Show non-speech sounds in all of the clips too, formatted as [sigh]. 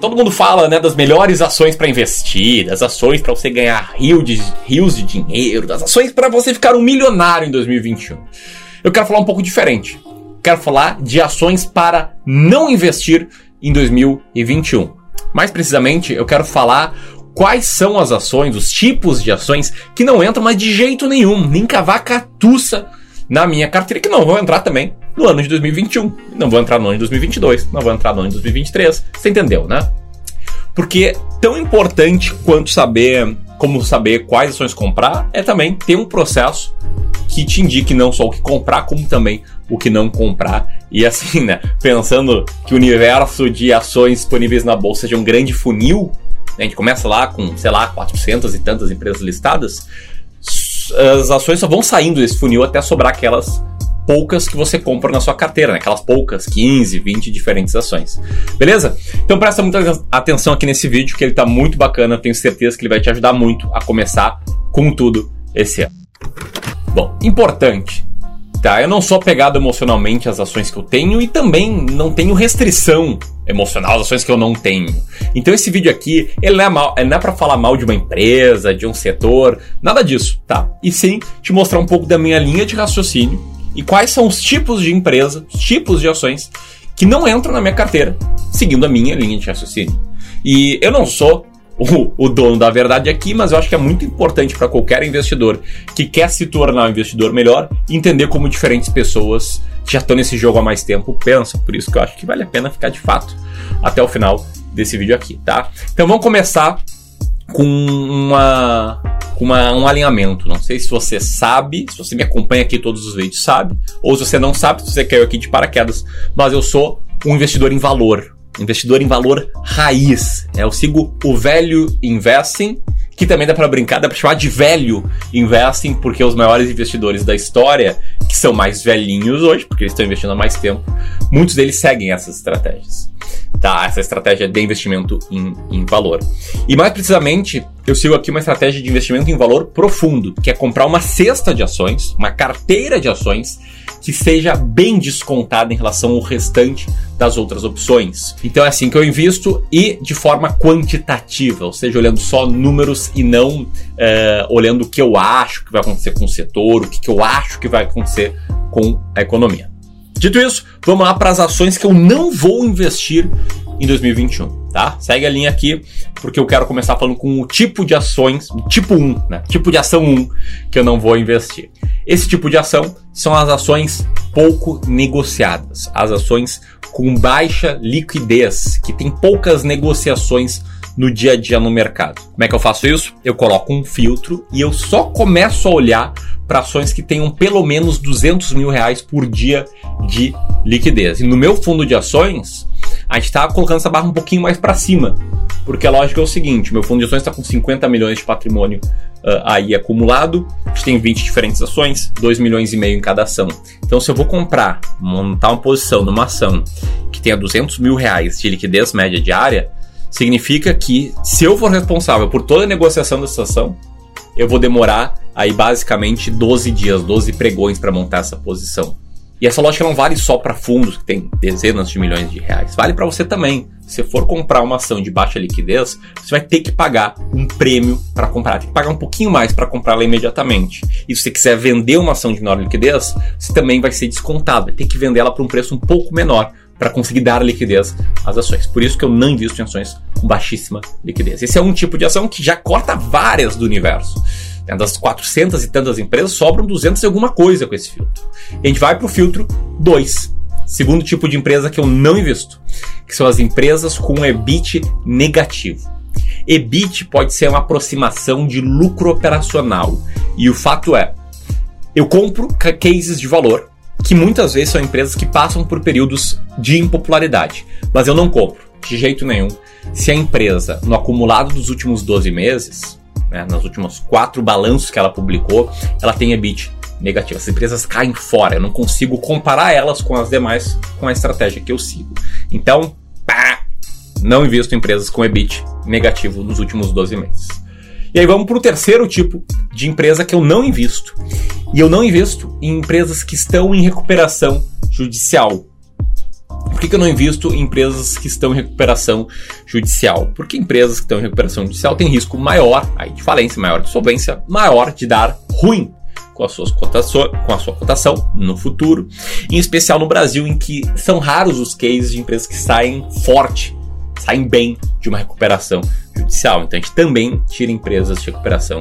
todo mundo fala né, das melhores ações para investir, das ações para você ganhar rios de, rios de dinheiro, das ações para você ficar um milionário em 2021. Eu quero falar um pouco diferente. Quero falar de ações para não investir em 2021. Mais precisamente, eu quero falar quais são as ações, os tipos de ações que não entram mais de jeito nenhum, nem cavacatuça na minha carteira, que não vão entrar também no ano de 2021. Não vão entrar no ano de 2022, não vão entrar no ano de 2023. Você entendeu, né? Porque tão importante quanto saber como saber quais ações comprar é também ter um processo que te indique não só o que comprar, como também o que não comprar. E assim, né? Pensando que o universo de ações disponíveis na bolsa seja um grande funil, né, a gente começa lá com, sei lá, 400 e tantas empresas listadas, as ações só vão saindo desse funil até sobrar aquelas poucas que você compra na sua carteira, né? aquelas poucas, 15, 20 diferentes ações. Beleza? Então presta muita atenção aqui nesse vídeo, que ele está muito bacana, tenho certeza que ele vai te ajudar muito a começar com tudo esse ano. Bom, importante, tá? Eu não sou apegado emocionalmente às ações que eu tenho e também não tenho restrição emocional às ações que eu não tenho. Então esse vídeo aqui, ele não é, mal, não é para falar mal de uma empresa, de um setor, nada disso, tá? E sim te mostrar um pouco da minha linha de raciocínio e quais são os tipos de empresa, os tipos de ações que não entram na minha carteira, seguindo a minha linha de raciocínio. E eu não sou o, o dono da verdade aqui, mas eu acho que é muito importante para qualquer investidor que quer se tornar um investidor melhor entender como diferentes pessoas que já estão nesse jogo há mais tempo pensam. Por isso que eu acho que vale a pena ficar de fato até o final desse vídeo aqui, tá? Então vamos começar com uma com uma, um alinhamento. Não sei se você sabe, se você me acompanha aqui todos os vídeos, sabe, ou se você não sabe, se você caiu aqui de paraquedas, mas eu sou um investidor em valor. Investidor em valor raiz. É, eu sigo o velho investing que também dá para brincar, dá para chamar de velho investing, porque os maiores investidores da história, que são mais velhinhos hoje, porque eles estão investindo há mais tempo, muitos deles seguem essas estratégias. Tá, essa estratégia de investimento em, em valor. E mais precisamente, eu sigo aqui uma estratégia de investimento em valor profundo, que é comprar uma cesta de ações, uma carteira de ações que seja bem descontada em relação ao restante das outras opções. Então é assim que eu invisto e de forma quantitativa, ou seja, olhando só números e não uh, olhando o que eu acho que vai acontecer com o setor, o que, que eu acho que vai acontecer com a economia. Dito isso, vamos lá para as ações que eu não vou investir em 2021, tá? Segue a linha aqui, porque eu quero começar falando com o tipo de ações, tipo 1, né? Tipo de ação 1 que eu não vou investir. Esse tipo de ação são as ações pouco negociadas, as ações com baixa liquidez, que tem poucas negociações no dia a dia no mercado. Como é que eu faço isso? Eu coloco um filtro e eu só começo a olhar para ações que tenham pelo menos 200 mil reais por dia de liquidez. E no meu fundo de ações, a gente está colocando essa barra um pouquinho mais para cima. Porque a lógica é o seguinte: meu fundo de ações está com 50 milhões de patrimônio uh, aí acumulado, a gente tem 20 diferentes ações, 2 milhões e meio em cada ação. Então, se eu vou comprar, montar uma posição numa ação que tenha 200 mil reais de liquidez média diária, significa que se eu for responsável por toda a negociação dessa ação, eu vou demorar aí basicamente 12 dias, 12 pregões para montar essa posição. E essa lógica não vale só para fundos que tem dezenas de milhões de reais, vale para você também. Se for comprar uma ação de baixa liquidez, você vai ter que pagar um prêmio para comprar, tem que pagar um pouquinho mais para comprá-la imediatamente. E se você quiser vender uma ação de menor liquidez, você também vai ser descontado, vai ter que vender ela por um preço um pouco menor para conseguir dar liquidez às ações. Por isso que eu não invisto em ações com baixíssima liquidez. Esse é um tipo de ação que já corta várias do universo. Das 400 e tantas empresas, sobram 200 e alguma coisa com esse filtro. A gente vai para o filtro 2. Segundo tipo de empresa que eu não invisto, que são as empresas com EBIT negativo. EBIT pode ser uma aproximação de lucro operacional. E o fato é, eu compro cases de valor que muitas vezes são empresas que passam por períodos de impopularidade, mas eu não compro de jeito nenhum se a empresa, no acumulado dos últimos 12 meses, né, nos últimos quatro balanços que ela publicou, ela tem EBIT negativo. As empresas caem fora, eu não consigo comparar elas com as demais com a estratégia que eu sigo. Então, pá, não invisto em empresas com EBIT negativo nos últimos 12 meses. E aí vamos para o terceiro tipo de empresa que eu não invisto. E eu não invisto em empresas que estão em recuperação judicial. Por que, que eu não invisto em empresas que estão em recuperação judicial? Porque empresas que estão em recuperação judicial têm risco maior aí de falência, maior de solvência, maior de dar ruim com, as suas com a sua cotação no futuro, em especial no Brasil, em que são raros os cases de empresas que saem forte, saem bem de uma recuperação judicial. Então a gente também tira empresas de recuperação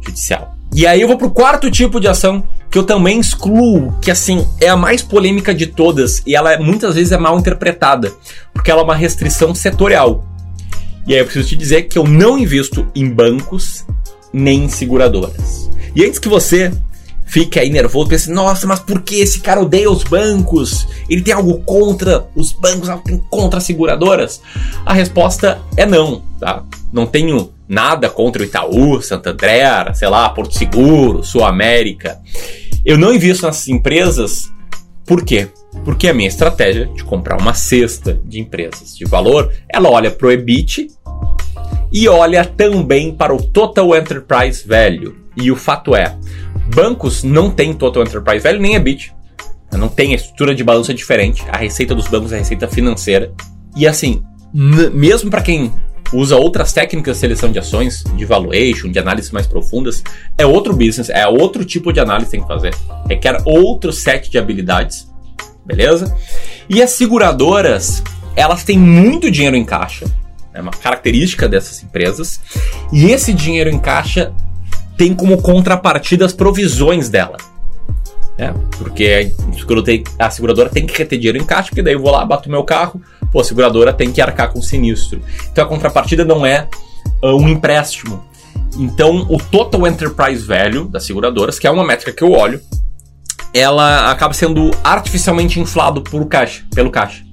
judicial. E aí eu vou pro quarto tipo de ação que eu também excluo, que assim é a mais polêmica de todas e ela muitas vezes é mal interpretada, porque ela é uma restrição setorial. E aí eu preciso te dizer que eu não invisto em bancos nem em seguradoras. E antes que você fique aí nervoso, pense, nossa, mas por que esse cara odeia os bancos? Ele tem algo contra os bancos, algo tem contra as seguradoras? A resposta é não, tá? Não tenho nada contra o Itaú, Santander, sei lá, Porto Seguro, Sul América. Eu não invisto nessas empresas, por quê? Porque a minha estratégia de comprar uma cesta de empresas de valor, ela olha para o EBIT e olha também para o Total Enterprise Value. E o fato é, bancos não têm Total Enterprise Value nem EBIT. Não tem a estrutura de balança diferente. A receita dos bancos é a receita financeira. E assim, mesmo para quem usa outras técnicas de seleção de ações, de valuation, de análise mais profundas, é outro business, é outro tipo de análise que tem que fazer. Requer outro set de habilidades, beleza? E as seguradoras, elas têm muito dinheiro em caixa, é uma característica dessas empresas. E esse dinheiro em caixa tem como contrapartida as provisões dela. É, porque a seguradora tem que reter dinheiro em caixa, porque daí eu vou lá, bato meu carro, pô, a seguradora tem que arcar com sinistro. Então a contrapartida não é uh, um empréstimo. Então o Total Enterprise Value das seguradoras, que é uma métrica que eu olho, ela acaba sendo artificialmente inflado por caixa, pelo caixa.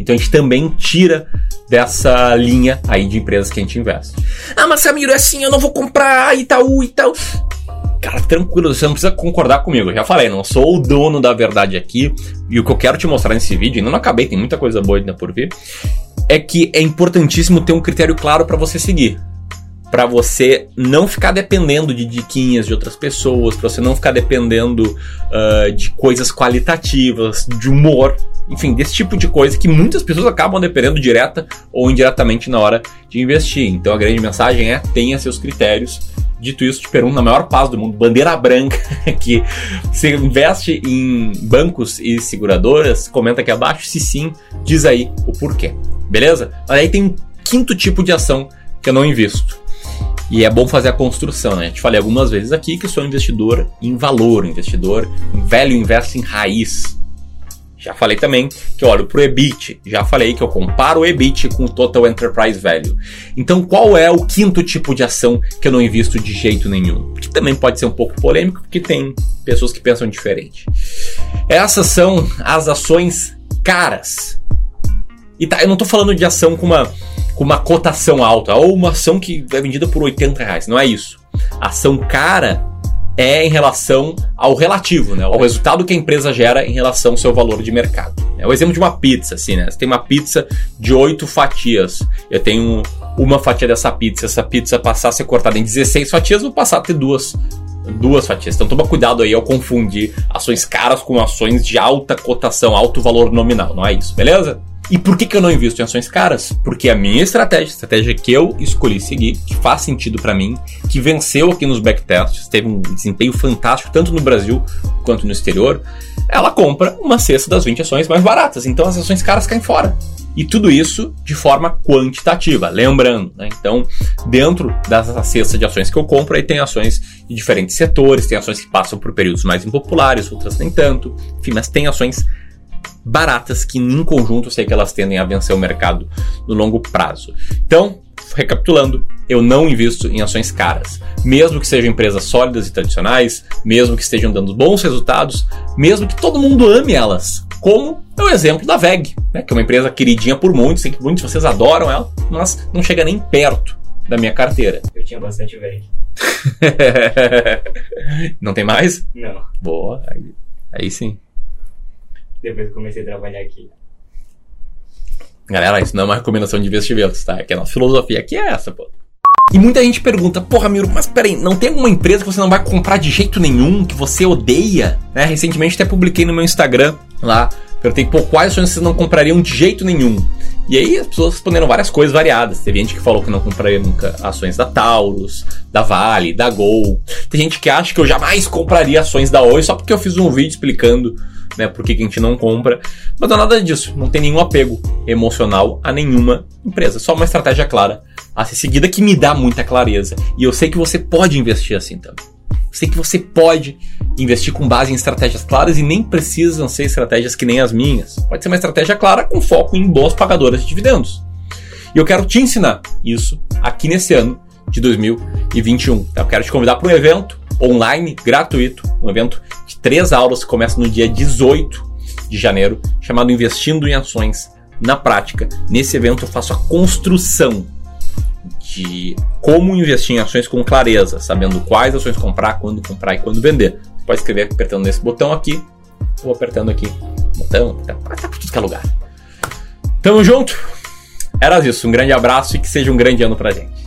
Então a gente também tira dessa linha aí de empresas que a gente investe. Ah, mas Samiro, é assim, eu não vou comprar Itaú e tal. Cara, tranquilo, você não precisa concordar comigo. Já falei, não sou o dono da verdade aqui. E o que eu quero te mostrar nesse vídeo, ainda não acabei, tem muita coisa boa ainda por vir, é que é importantíssimo ter um critério claro para você seguir para você não ficar dependendo de diquinhas de outras pessoas, para você não ficar dependendo uh, de coisas qualitativas, de humor, enfim, desse tipo de coisa que muitas pessoas acabam dependendo direta ou indiretamente na hora de investir. Então a grande mensagem é tenha seus critérios. Dito isso, te pergunto na maior paz do mundo, bandeira branca, [laughs] que você investe em bancos e seguradoras, comenta aqui abaixo, se sim, diz aí o porquê. Beleza? Aí tem um quinto tipo de ação que eu não invisto e é bom fazer a construção, né? A gente falei algumas vezes aqui que eu sou investidor em valor, investidor em velho investe em raiz. Já falei também que eu olho para o EBIT. Já falei que eu comparo o EBIT com o Total Enterprise Value. Então, qual é o quinto tipo de ação que eu não invisto de jeito nenhum? Que também pode ser um pouco polêmico, porque tem pessoas que pensam diferente. Essas são as ações caras. E tá, eu não estou falando de ação com uma com uma cotação alta, ou uma ação que é vendida por 80 reais. Não é isso. Ação cara é em relação ao relativo, né? Ao resultado que a empresa gera em relação ao seu valor de mercado. É o exemplo de uma pizza, assim, né? Você tem uma pizza de 8 fatias. Eu tenho uma fatia dessa pizza. Essa pizza passar a ser cortada em 16 fatias, eu vou passar a ter duas duas fatias. Então toma cuidado aí ao confundir ações caras com ações de alta cotação, alto valor nominal, não é isso, beleza? E por que, que eu não invisto em ações caras? Porque a minha estratégia, a estratégia que eu escolhi seguir, que faz sentido para mim, que venceu aqui nos backtests, teve um desempenho fantástico tanto no Brasil quanto no exterior, ela compra uma cesta das 20 ações mais baratas. Então as ações caras caem fora. E tudo isso de forma quantitativa, lembrando. Né? Então, dentro dessa cesta de ações que eu compro, aí tem ações de diferentes setores, tem ações que passam por períodos mais impopulares, outras nem tanto. Enfim, mas tem ações baratas que, em conjunto, eu sei que elas tendem a vencer o mercado no longo prazo. Então, recapitulando, eu não invisto em ações caras, mesmo que sejam empresas sólidas e tradicionais, mesmo que estejam dando bons resultados, mesmo que todo mundo ame elas, como é o exemplo da VEG, né, que é uma empresa queridinha por muitos, sei que muitos de vocês adoram ela, mas não chega nem perto da minha carteira. Eu tinha bastante VEG. [laughs] não tem mais? Não. Boa, aí, aí sim depois que comecei a trabalhar aqui. Galera, isso não é uma recomendação de investimentos, tá? É que a nossa filosofia aqui é essa, pô. E muita gente pergunta, porra, Miro, mas peraí, não tem alguma empresa que você não vai comprar de jeito nenhum, que você odeia? Né? Recentemente até publiquei no meu Instagram lá, Perguntei, pô, quais ações vocês não comprariam de jeito nenhum? E aí as pessoas responderam várias coisas variadas. Teve gente que falou que não compraria nunca ações da Taurus, da Vale, da Gol. Tem gente que acha que eu jamais compraria ações da Oi só porque eu fiz um vídeo explicando né, por que, que a gente não compra. Mas não é nada disso. Não tem nenhum apego emocional a nenhuma empresa. Só uma estratégia clara a ser seguida que me dá muita clareza. E eu sei que você pode investir assim também. Sei que você pode investir com base em estratégias claras e nem precisam ser estratégias que nem as minhas. Pode ser uma estratégia clara com foco em boas pagadoras de dividendos. E eu quero te ensinar isso aqui nesse ano de 2021. Tá? Eu quero te convidar para um evento online, gratuito, um evento três aulas que começa no dia 18 de janeiro, chamado Investindo em Ações na Prática. Nesse evento eu faço a construção de como investir em ações com clareza, sabendo quais ações comprar, quando comprar e quando vender. Você pode escrever apertando nesse botão aqui ou apertando aqui. Botão, tá, tá por tudo que é lugar. Tamo junto. Era isso. Um grande abraço e que seja um grande ano pra gente.